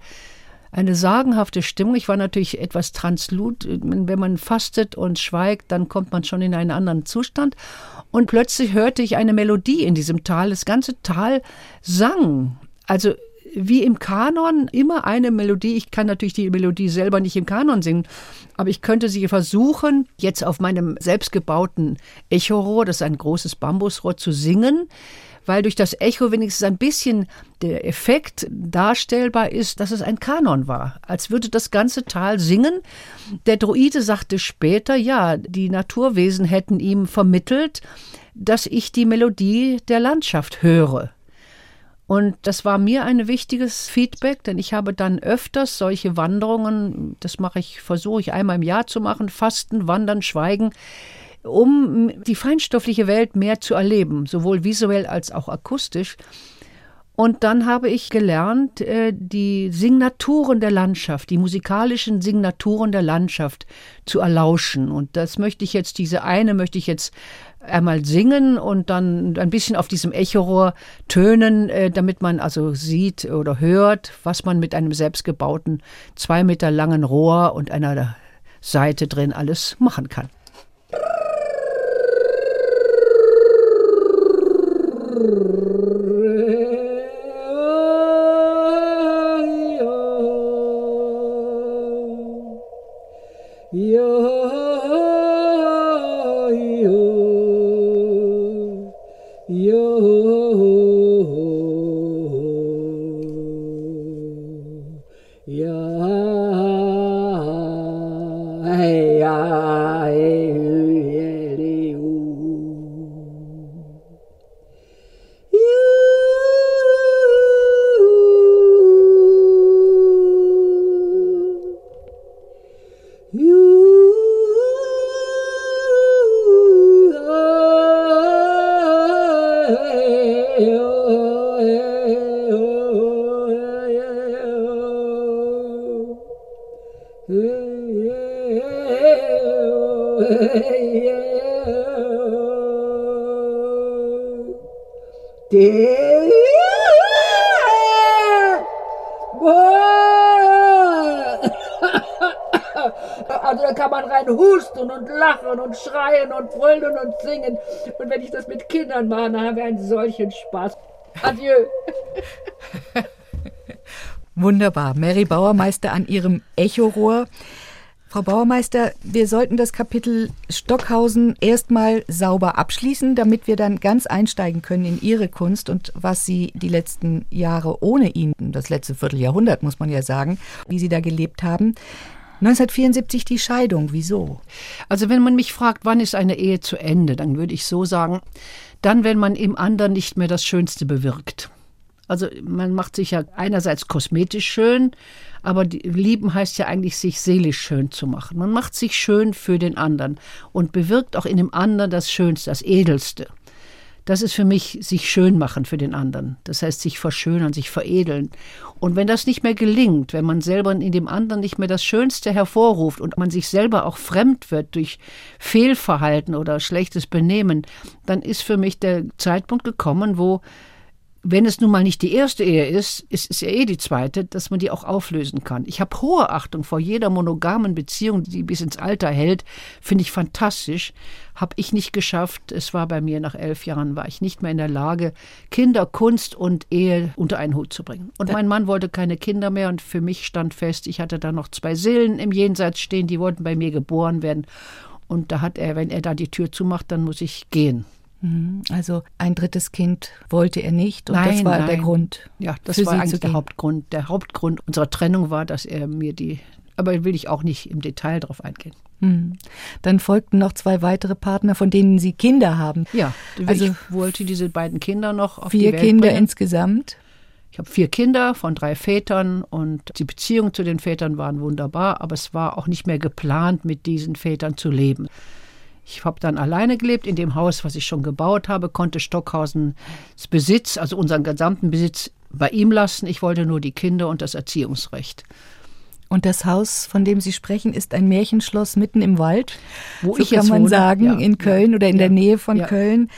eine sagenhafte Stimmung. Ich war natürlich etwas translud. Wenn man fastet und schweigt, dann kommt man schon in einen anderen Zustand. Und plötzlich hörte ich eine Melodie in diesem Tal. Das ganze Tal sang. Also wie im Kanon immer eine Melodie. Ich kann natürlich die Melodie selber nicht im Kanon singen, aber ich könnte sie versuchen, jetzt auf meinem selbstgebauten Echorohr, das ist ein großes Bambusrohr, zu singen weil durch das Echo wenigstens ein bisschen der Effekt darstellbar ist, dass es ein Kanon war, als würde das ganze Tal singen. Der Druide sagte später, ja, die Naturwesen hätten ihm vermittelt, dass ich die Melodie der Landschaft höre. Und das war mir ein wichtiges Feedback, denn ich habe dann öfters solche Wanderungen, das mache ich, versuche ich einmal im Jahr zu machen, Fasten, Wandern, Schweigen, um die feinstoffliche Welt mehr zu erleben, sowohl visuell als auch akustisch. Und dann habe ich gelernt, äh, die Signaturen der Landschaft, die musikalischen Signaturen der Landschaft zu erlauschen. Und das möchte ich jetzt, diese eine möchte ich jetzt einmal singen und dann ein bisschen auf diesem Echorohr tönen, äh, damit man also sieht oder hört, was man mit einem selbstgebauten zwei Meter langen Rohr und einer Seite drin alles machen kann. Also da kann man rein husten und lachen und schreien und brüllen und singen. Und wenn ich das mit Kindern mache, dann haben wir einen solchen Spaß. Adieu. Wunderbar. Mary Bauermeister an ihrem Echorohr. Frau Bauermeister, wir sollten das Kapitel Stockhausen erstmal sauber abschließen, damit wir dann ganz einsteigen können in Ihre Kunst und was Sie die letzten Jahre ohne ihn, das letzte Vierteljahrhundert muss man ja sagen, wie Sie da gelebt haben. 1974 die Scheidung, wieso? Also wenn man mich fragt, wann ist eine Ehe zu Ende, dann würde ich so sagen, dann, wenn man im anderen nicht mehr das Schönste bewirkt. Also man macht sich ja einerseits kosmetisch schön, aber lieben heißt ja eigentlich, sich seelisch schön zu machen. Man macht sich schön für den anderen und bewirkt auch in dem anderen das Schönste, das Edelste. Das ist für mich sich schön machen für den anderen. Das heißt, sich verschönern, sich veredeln. Und wenn das nicht mehr gelingt, wenn man selber in dem anderen nicht mehr das Schönste hervorruft und man sich selber auch fremd wird durch Fehlverhalten oder schlechtes Benehmen, dann ist für mich der Zeitpunkt gekommen, wo wenn es nun mal nicht die erste Ehe ist, ist es ja eh die zweite, dass man die auch auflösen kann. Ich habe hohe Achtung vor jeder monogamen Beziehung, die bis ins Alter hält, finde ich fantastisch. Habe ich nicht geschafft. Es war bei mir nach elf Jahren, war ich nicht mehr in der Lage, Kinder, Kunst und Ehe unter einen Hut zu bringen. Und mein Mann wollte keine Kinder mehr und für mich stand fest, ich hatte da noch zwei Seelen im Jenseits stehen, die wollten bei mir geboren werden. Und da hat er, wenn er da die Tür zumacht, dann muss ich gehen. Mhm. Also ein drittes Kind wollte er nicht und nein, das war nein. der Grund. Ja, das war eigentlich der Hauptgrund. Der Hauptgrund unserer Trennung war, dass er mir die, aber will ich auch nicht im Detail darauf eingehen. Mhm. Dann folgten noch zwei weitere Partner, von denen Sie Kinder haben. Ja, also ich wollte diese beiden Kinder noch auf vier die Welt Kinder bringen. insgesamt. Ich habe vier Kinder von drei Vätern und die Beziehungen zu den Vätern waren wunderbar, aber es war auch nicht mehr geplant, mit diesen Vätern zu leben. Ich habe dann alleine gelebt in dem Haus, was ich schon gebaut habe, konnte Stockhausens Besitz, also unseren gesamten Besitz, bei ihm lassen. Ich wollte nur die Kinder und das Erziehungsrecht. Und das Haus, von dem Sie sprechen, ist ein Märchenschloss mitten im Wald. Wo so ich kann jetzt man wohne. sagen, Ja, in Köln oder in ja, der Nähe von ja. Köln.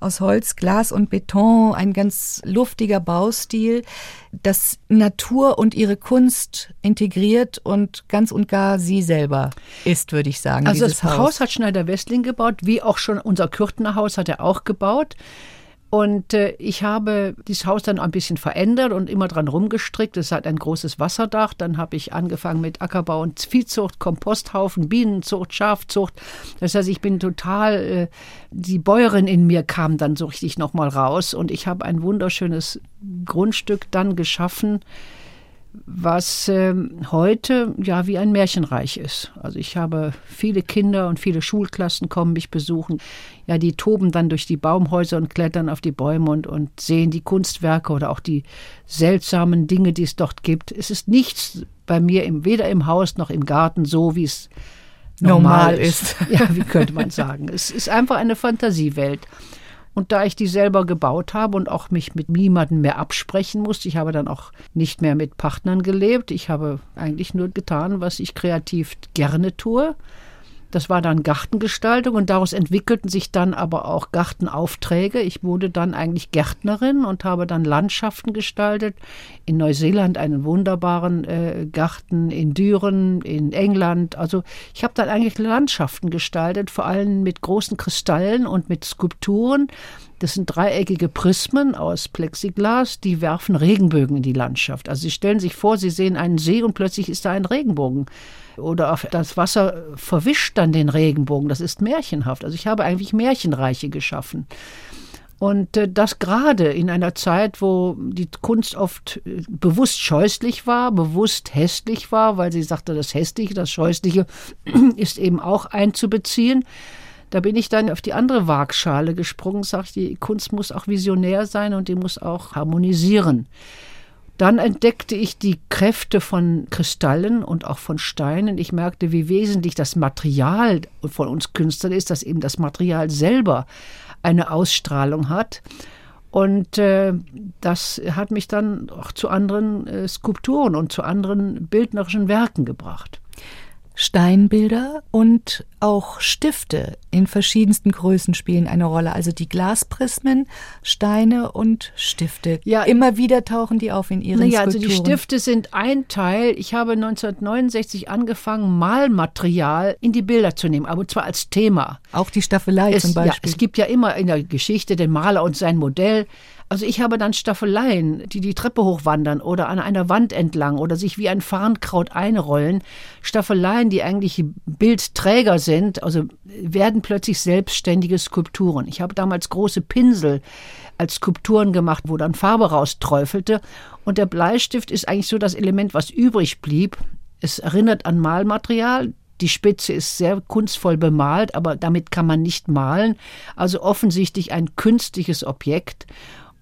Aus Holz, Glas und Beton, ein ganz luftiger Baustil, das Natur und ihre Kunst integriert und ganz und gar sie selber ist, würde ich sagen. Also das Haus. hat Schneider Westling gebaut, wie auch schon unser Kürtner Haus hat er auch gebaut. Und äh, ich habe dieses Haus dann ein bisschen verändert und immer dran rumgestrickt. Es hat ein großes Wasserdach. Dann habe ich angefangen mit Ackerbau und Viehzucht, Komposthaufen, Bienenzucht, Schafzucht. Das heißt, ich bin total, äh, die Bäuerin in mir kam dann so richtig nochmal raus. Und ich habe ein wunderschönes Grundstück dann geschaffen, was ähm, heute ja wie ein Märchenreich ist. Also ich habe viele Kinder und viele Schulklassen kommen mich besuchen. Ja, die toben dann durch die Baumhäuser und klettern auf die Bäume und, und sehen die Kunstwerke oder auch die seltsamen Dinge, die es dort gibt. Es ist nichts bei mir im, weder im Haus noch im Garten so, wie es normal, Normal ist. Ja, wie könnte man sagen. Es ist einfach eine Fantasiewelt. Und da ich die selber gebaut habe und auch mich mit niemandem mehr absprechen musste, ich habe dann auch nicht mehr mit Partnern gelebt. Ich habe eigentlich nur getan, was ich kreativ gerne tue. Das war dann Gartengestaltung und daraus entwickelten sich dann aber auch Gartenaufträge. Ich wurde dann eigentlich Gärtnerin und habe dann Landschaften gestaltet. In Neuseeland einen wunderbaren äh, Garten, in Düren, in England. Also ich habe dann eigentlich Landschaften gestaltet, vor allem mit großen Kristallen und mit Skulpturen. Das sind dreieckige Prismen aus Plexiglas, die werfen Regenbögen in die Landschaft. Also Sie stellen sich vor, Sie sehen einen See und plötzlich ist da ein Regenbogen oder das Wasser verwischt dann den Regenbogen. Das ist märchenhaft. Also ich habe eigentlich Märchenreiche geschaffen. Und äh, das gerade in einer Zeit, wo die Kunst oft äh, bewusst scheußlich war, bewusst hässlich war, weil sie sagte, das Hässliche, das Scheußliche ist eben auch einzubeziehen. Da bin ich dann auf die andere Waagschale gesprungen, sage ich, die Kunst muss auch visionär sein und die muss auch harmonisieren. Dann entdeckte ich die Kräfte von Kristallen und auch von Steinen. Ich merkte, wie wesentlich das Material von uns Künstlern ist, dass eben das Material selber eine Ausstrahlung hat. Und äh, das hat mich dann auch zu anderen äh, Skulpturen und zu anderen bildnerischen Werken gebracht. Steinbilder und auch Stifte in verschiedensten Größen spielen eine Rolle. Also die Glasprismen, Steine und Stifte. Ja, immer wieder tauchen die auf in ihren naja, Skulpturen. Also die Stifte sind ein Teil. Ich habe 1969 angefangen, Malmaterial in die Bilder zu nehmen, aber zwar als Thema. Auch die Staffelei es, zum Beispiel. Ja, es gibt ja immer in der Geschichte den Maler und sein Modell. Also ich habe dann Staffeleien, die die Treppe hochwandern oder an einer Wand entlang oder sich wie ein Farnkraut einrollen. Staffeleien, die eigentlich Bildträger sind, also werden plötzlich selbstständige Skulpturen. Ich habe damals große Pinsel als Skulpturen gemacht, wo dann Farbe rausträufelte. Und der Bleistift ist eigentlich so das Element, was übrig blieb. Es erinnert an Malmaterial. Die Spitze ist sehr kunstvoll bemalt, aber damit kann man nicht malen. Also offensichtlich ein künstliches Objekt.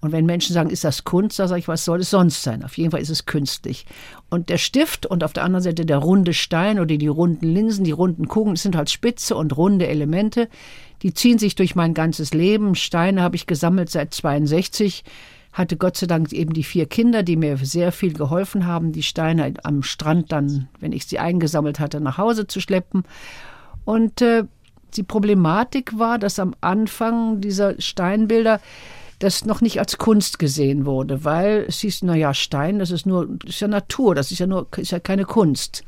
Und wenn Menschen sagen, ist das Kunst, da sage ich, was soll es sonst sein? Auf jeden Fall ist es künstlich. Und der Stift und auf der anderen Seite der runde Stein oder die runden Linsen, die runden Kugeln, das sind halt spitze und runde Elemente. Die ziehen sich durch mein ganzes Leben. Steine habe ich gesammelt seit 62 hatte Gott sei Dank eben die vier Kinder, die mir sehr viel geholfen haben, die Steine am Strand dann, wenn ich sie eingesammelt hatte, nach Hause zu schleppen. Und äh, die Problematik war, dass am Anfang dieser Steinbilder das noch nicht als Kunst gesehen wurde, weil es hieß, naja, Stein, das ist nur, das ist ja Natur, das ist ja nur, ist ja keine Kunst.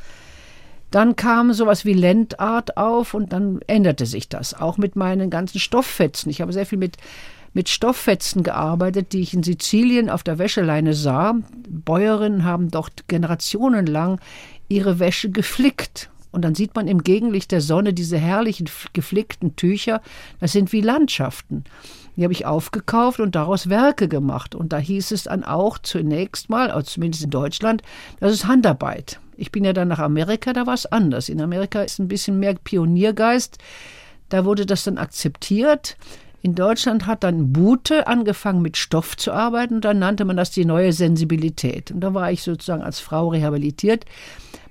Dann kam sowas wie Landart auf und dann änderte sich das. Auch mit meinen ganzen Stofffetzen. Ich habe sehr viel mit, mit Stofffetzen gearbeitet, die ich in Sizilien auf der Wäscheleine sah. Bäuerinnen haben dort generationenlang ihre Wäsche geflickt. Und dann sieht man im Gegenlicht der Sonne diese herrlichen geflickten Tücher. Das sind wie Landschaften. Die habe ich aufgekauft und daraus Werke gemacht. Und da hieß es dann auch zunächst mal, also zumindest in Deutschland, das ist Handarbeit. Ich bin ja dann nach Amerika, da war es anders. In Amerika ist ein bisschen mehr Pioniergeist. Da wurde das dann akzeptiert. In Deutschland hat dann Bute angefangen mit Stoff zu arbeiten und dann nannte man das die neue Sensibilität. Und da war ich sozusagen als Frau rehabilitiert.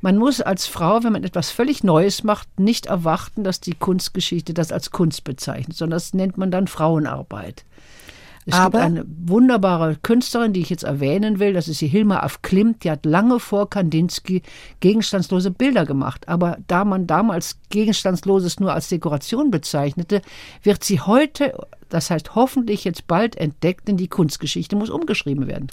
Man muss als Frau, wenn man etwas völlig Neues macht, nicht erwarten, dass die Kunstgeschichte das als Kunst bezeichnet, sondern das nennt man dann Frauenarbeit. Es Aber gibt eine wunderbare Künstlerin, die ich jetzt erwähnen will, das ist die Hilma af Klimt, die hat lange vor Kandinsky gegenstandslose Bilder gemacht. Aber da man damals Gegenstandsloses nur als Dekoration bezeichnete, wird sie heute, das heißt hoffentlich jetzt bald entdeckt, denn die Kunstgeschichte muss umgeschrieben werden.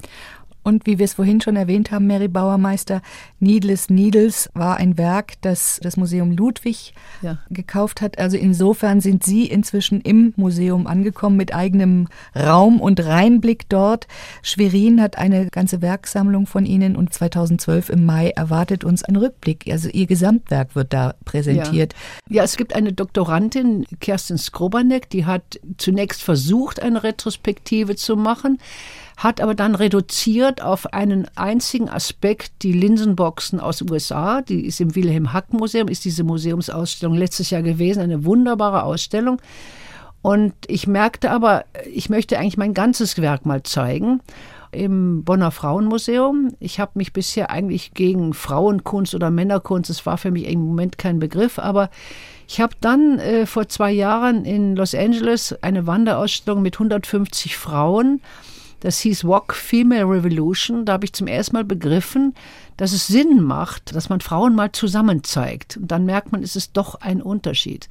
Und wie wir es vorhin schon erwähnt haben, Mary Bauermeister, Needless Needles war ein Werk, das das Museum Ludwig ja. gekauft hat. Also insofern sind Sie inzwischen im Museum angekommen mit eigenem Raum und Reinblick dort. Schwerin hat eine ganze Werksammlung von Ihnen und 2012 im Mai erwartet uns ein Rückblick. Also Ihr Gesamtwerk wird da präsentiert. Ja, ja es gibt eine Doktorandin, Kerstin Skrobanek, die hat zunächst versucht, eine Retrospektive zu machen hat aber dann reduziert auf einen einzigen Aspekt die Linsenboxen aus USA. Die ist im Wilhelm Hack Museum, ist diese Museumsausstellung letztes Jahr gewesen, eine wunderbare Ausstellung. Und ich merkte aber, ich möchte eigentlich mein ganzes Werk mal zeigen. im Bonner Frauenmuseum. Ich habe mich bisher eigentlich gegen Frauenkunst oder Männerkunst, es war für mich im Moment kein Begriff, aber ich habe dann äh, vor zwei Jahren in Los Angeles eine Wanderausstellung mit 150 Frauen. Das hieß Walk Female Revolution. Da habe ich zum ersten Mal begriffen, dass es Sinn macht, dass man Frauen mal zusammen zeigt. Und dann merkt man, es ist doch ein Unterschied.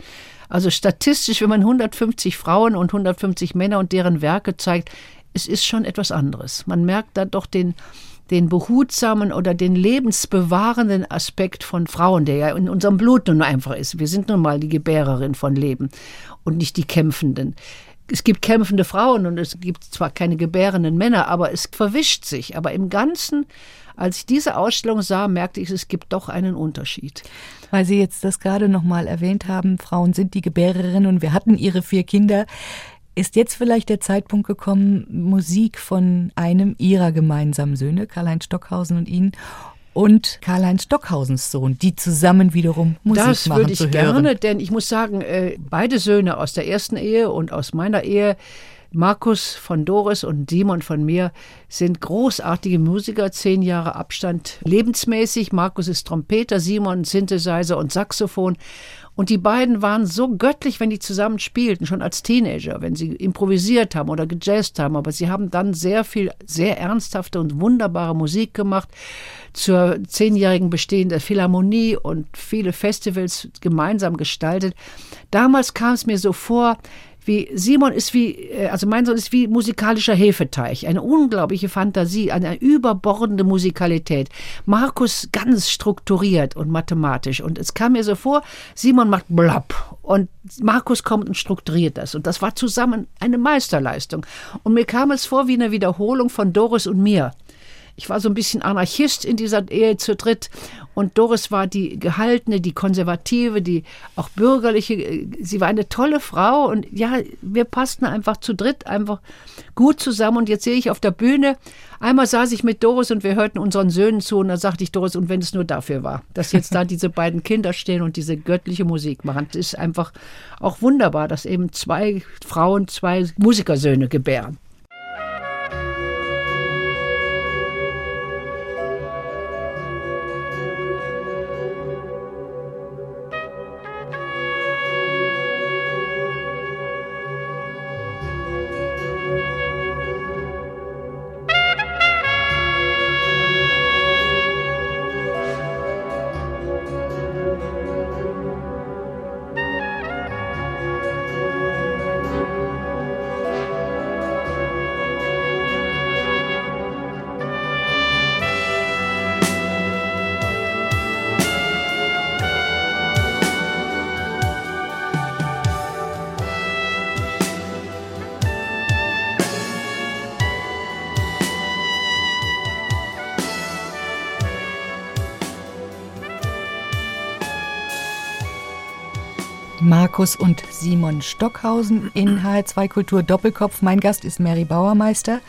Also statistisch, wenn man 150 Frauen und 150 Männer und deren Werke zeigt, es ist schon etwas anderes. Man merkt da doch den, den behutsamen oder den lebensbewahrenden Aspekt von Frauen, der ja in unserem Blut nun einfach ist. Wir sind nun mal die Gebärerin von Leben und nicht die Kämpfenden. Es gibt kämpfende Frauen und es gibt zwar keine gebärenden Männer, aber es verwischt sich. Aber im Ganzen, als ich diese Ausstellung sah, merkte ich, es gibt doch einen Unterschied weil Sie jetzt das gerade noch mal erwähnt haben, Frauen sind die Gebärerinnen und wir hatten ihre vier Kinder. Ist jetzt vielleicht der Zeitpunkt gekommen, Musik von einem Ihrer gemeinsamen Söhne, Karl-Heinz Stockhausen und Ihnen, und Karl-Heinz Stockhausens Sohn, die zusammen wiederum Musik das machen würde ich zu hören. gerne, denn ich muss sagen, äh, beide Söhne aus der ersten Ehe und aus meiner Ehe Markus von Doris und Simon von mir sind großartige Musiker, zehn Jahre Abstand lebensmäßig. Markus ist Trompeter, Simon Synthesizer und Saxophon. Und die beiden waren so göttlich, wenn die zusammen spielten, schon als Teenager, wenn sie improvisiert haben oder gejazzt haben. Aber sie haben dann sehr viel, sehr ernsthafte und wunderbare Musik gemacht zur zehnjährigen Bestehen der Philharmonie und viele Festivals gemeinsam gestaltet. Damals kam es mir so vor, wie Simon ist wie, äh, also mein Sohn ist wie musikalischer Hefeteich, eine unglaubliche Fantasie, eine überbordende Musikalität. Markus ganz strukturiert und mathematisch. Und es kam mir so vor, Simon macht blapp und Markus kommt und strukturiert das. Und das war zusammen eine Meisterleistung. Und mir kam es vor wie eine Wiederholung von Doris und mir. Ich war so ein bisschen Anarchist in dieser Ehe zu dritt und Doris war die gehaltene, die konservative, die auch bürgerliche. Sie war eine tolle Frau und ja, wir passten einfach zu dritt einfach gut zusammen. Und jetzt sehe ich auf der Bühne, einmal saß ich mit Doris und wir hörten unseren Söhnen zu und da sagte ich Doris, und wenn es nur dafür war, dass jetzt da diese beiden Kinder stehen und diese göttliche Musik machen, das ist einfach auch wunderbar, dass eben zwei Frauen zwei Musikersöhne gebären. Markus und Simon Stockhausen in HR2 Kultur Doppelkopf. Mein Gast ist Mary Bauermeister,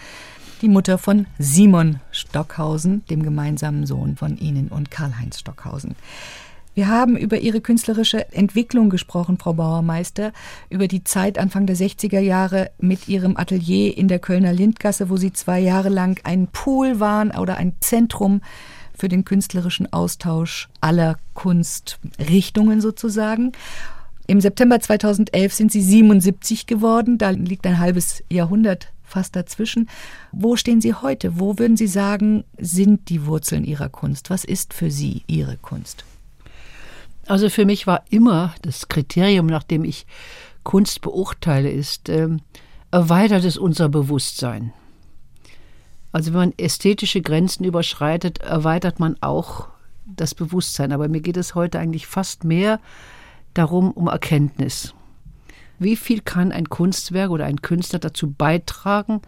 die Mutter von Simon Stockhausen, dem gemeinsamen Sohn von Ihnen und Karl-Heinz Stockhausen. Wir haben über Ihre künstlerische Entwicklung gesprochen, Frau Bauermeister, über die Zeit Anfang der 60er Jahre mit Ihrem Atelier in der Kölner Lindgasse, wo Sie zwei Jahre lang ein Pool waren oder ein Zentrum für den künstlerischen Austausch aller Kunstrichtungen sozusagen. Im September 2011 sind Sie 77 geworden. Da liegt ein halbes Jahrhundert fast dazwischen. Wo stehen Sie heute? Wo würden Sie sagen, sind die Wurzeln Ihrer Kunst? Was ist für Sie Ihre Kunst? Also für mich war immer das Kriterium, nach dem ich Kunst beurteile, ist, äh, erweitert es unser Bewusstsein. Also wenn man ästhetische Grenzen überschreitet, erweitert man auch das Bewusstsein. Aber mir geht es heute eigentlich fast mehr darum um Erkenntnis. Wie viel kann ein Kunstwerk oder ein Künstler dazu beitragen,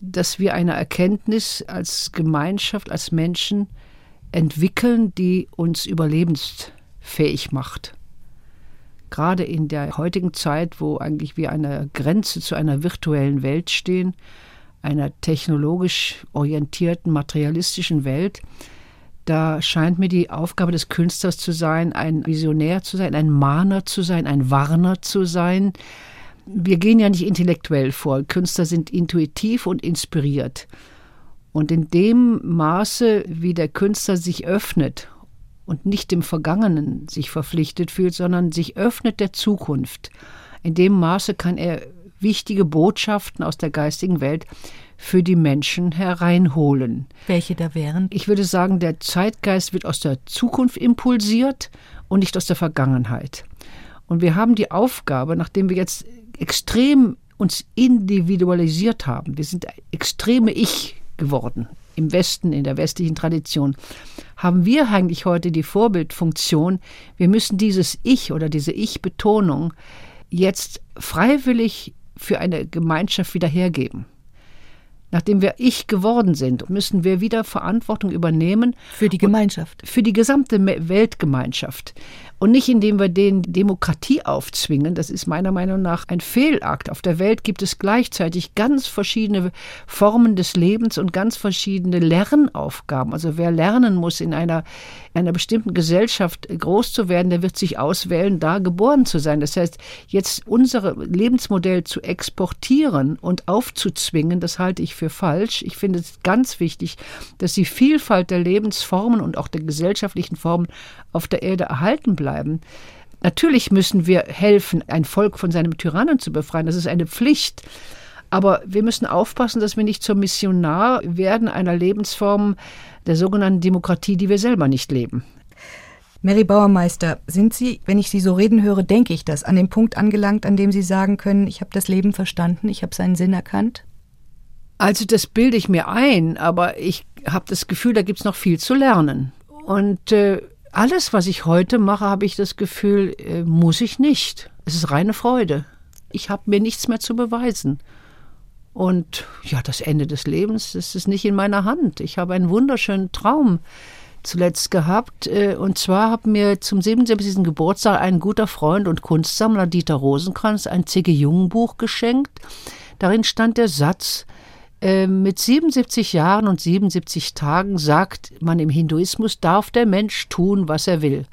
dass wir eine Erkenntnis als Gemeinschaft, als Menschen entwickeln, die uns überlebensfähig macht? Gerade in der heutigen Zeit, wo eigentlich wir an der Grenze zu einer virtuellen Welt stehen, einer technologisch orientierten, materialistischen Welt, da scheint mir die Aufgabe des Künstlers zu sein, ein Visionär zu sein, ein Mahner zu sein, ein Warner zu sein. Wir gehen ja nicht intellektuell vor. Künstler sind intuitiv und inspiriert. Und in dem Maße, wie der Künstler sich öffnet und nicht dem Vergangenen sich verpflichtet fühlt, sondern sich öffnet der Zukunft, in dem Maße kann er wichtige Botschaften aus der geistigen Welt für die Menschen hereinholen. Welche da wären? Ich würde sagen, der Zeitgeist wird aus der Zukunft impulsiert und nicht aus der Vergangenheit. Und wir haben die Aufgabe, nachdem wir jetzt extrem uns individualisiert haben, wir sind extreme Ich geworden im Westen, in der westlichen Tradition, haben wir eigentlich heute die Vorbildfunktion, wir müssen dieses Ich oder diese Ich-Betonung jetzt freiwillig für eine Gemeinschaft wieder hergeben. Nachdem wir Ich geworden sind, müssen wir wieder Verantwortung übernehmen. Für die Gemeinschaft. Für die gesamte Weltgemeinschaft. Und nicht indem wir denen Demokratie aufzwingen. Das ist meiner Meinung nach ein Fehlakt. Auf der Welt gibt es gleichzeitig ganz verschiedene Formen des Lebens und ganz verschiedene Lernaufgaben. Also wer lernen muss, in einer, einer bestimmten Gesellschaft groß zu werden, der wird sich auswählen, da geboren zu sein. Das heißt, jetzt unser Lebensmodell zu exportieren und aufzuzwingen, das halte ich für falsch. Ich finde es ganz wichtig, dass die Vielfalt der Lebensformen und auch der gesellschaftlichen Formen auf der Erde erhalten bleiben. Natürlich müssen wir helfen, ein Volk von seinem Tyrannen zu befreien. Das ist eine Pflicht. Aber wir müssen aufpassen, dass wir nicht zum Missionar werden einer Lebensform der sogenannten Demokratie, die wir selber nicht leben. Mary Bauermeister, sind Sie, wenn ich Sie so reden höre, denke ich das, an dem Punkt angelangt, an dem Sie sagen können, ich habe das Leben verstanden, ich habe seinen Sinn erkannt? Also das bilde ich mir ein, aber ich habe das Gefühl, da gibt es noch viel zu lernen. Und äh, alles, was ich heute mache, habe ich das Gefühl, äh, muss ich nicht. Es ist reine Freude. Ich habe mir nichts mehr zu beweisen. Und ja, das Ende des Lebens, das ist nicht in meiner Hand. Ich habe einen wunderschönen Traum zuletzt gehabt. Äh, und zwar hat mir zum 77. Geburtstag ein guter Freund und Kunstsammler Dieter Rosenkranz ein C.G. Jung Buch geschenkt. Darin stand der Satz, mit 77 Jahren und 77 Tagen sagt man im Hinduismus, darf der Mensch tun, was er will.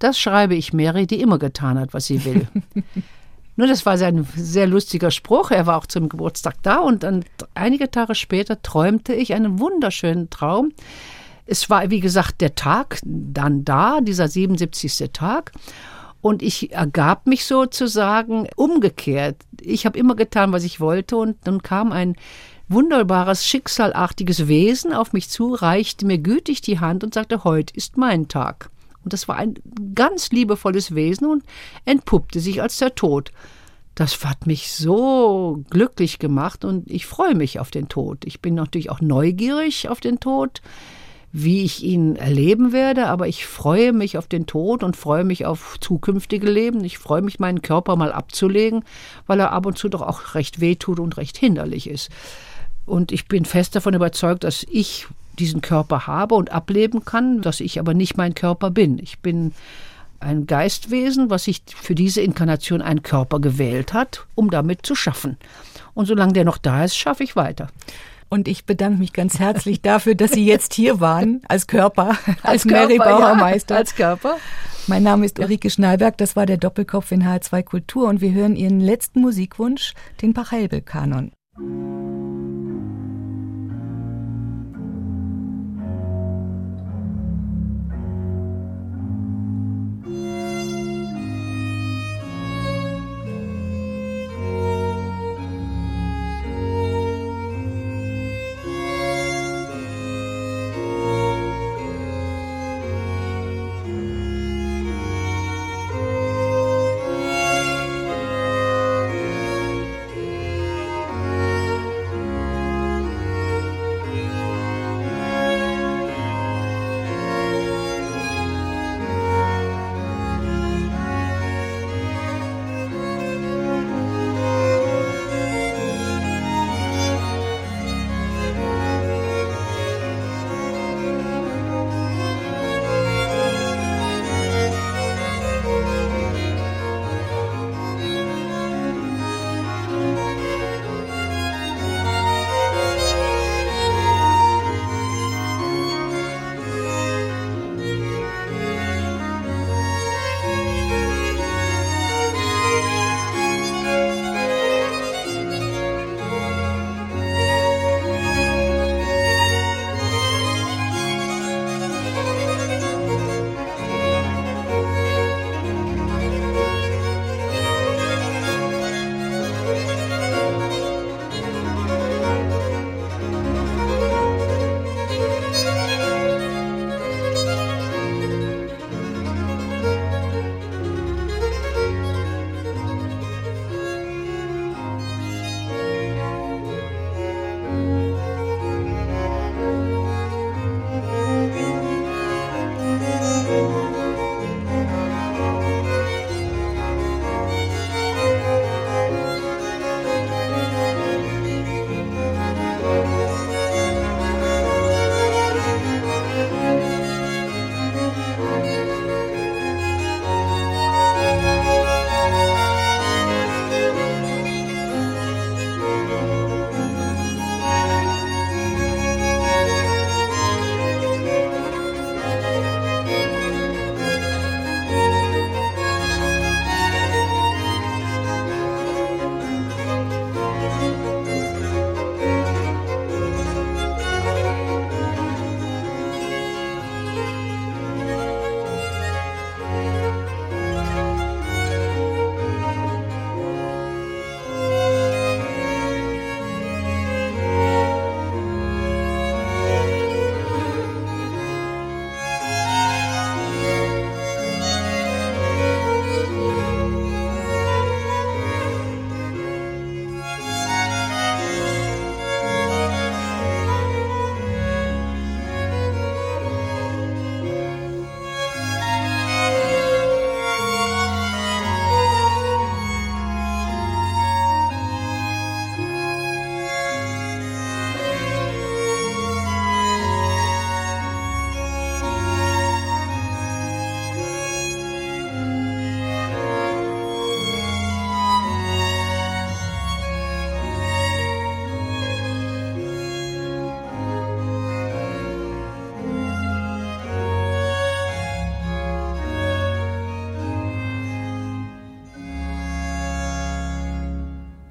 Das schreibe ich Mary, die immer getan hat, was sie will. Nur das war sein sehr lustiger Spruch. Er war auch zum Geburtstag da und dann einige Tage später träumte ich einen wunderschönen Traum. Es war, wie gesagt, der Tag dann da, dieser 77. Tag. Und ich ergab mich sozusagen umgekehrt. Ich habe immer getan, was ich wollte. Und dann kam ein wunderbares, schicksalartiges Wesen auf mich zu, reichte mir gütig die Hand und sagte, heute ist mein Tag. Und das war ein ganz liebevolles Wesen und entpuppte sich als der Tod. Das hat mich so glücklich gemacht und ich freue mich auf den Tod. Ich bin natürlich auch neugierig auf den Tod, wie ich ihn erleben werde, aber ich freue mich auf den Tod und freue mich auf zukünftige Leben. Ich freue mich, meinen Körper mal abzulegen, weil er ab und zu doch auch recht wehtut und recht hinderlich ist. Und ich bin fest davon überzeugt, dass ich diesen Körper habe und ableben kann, dass ich aber nicht mein Körper bin. Ich bin ein Geistwesen, was sich für diese Inkarnation einen Körper gewählt hat, um damit zu schaffen. Und solange der noch da ist, schaffe ich weiter. Und ich bedanke mich ganz herzlich dafür, dass Sie jetzt hier waren, als Körper, als, als Mary Bauermeister. Ja, als Körper. Mein Name ist Ulrike Schnallberg, das war der Doppelkopf in H2 Kultur und wir hören Ihren letzten Musikwunsch, den Pachelbel-Kanon.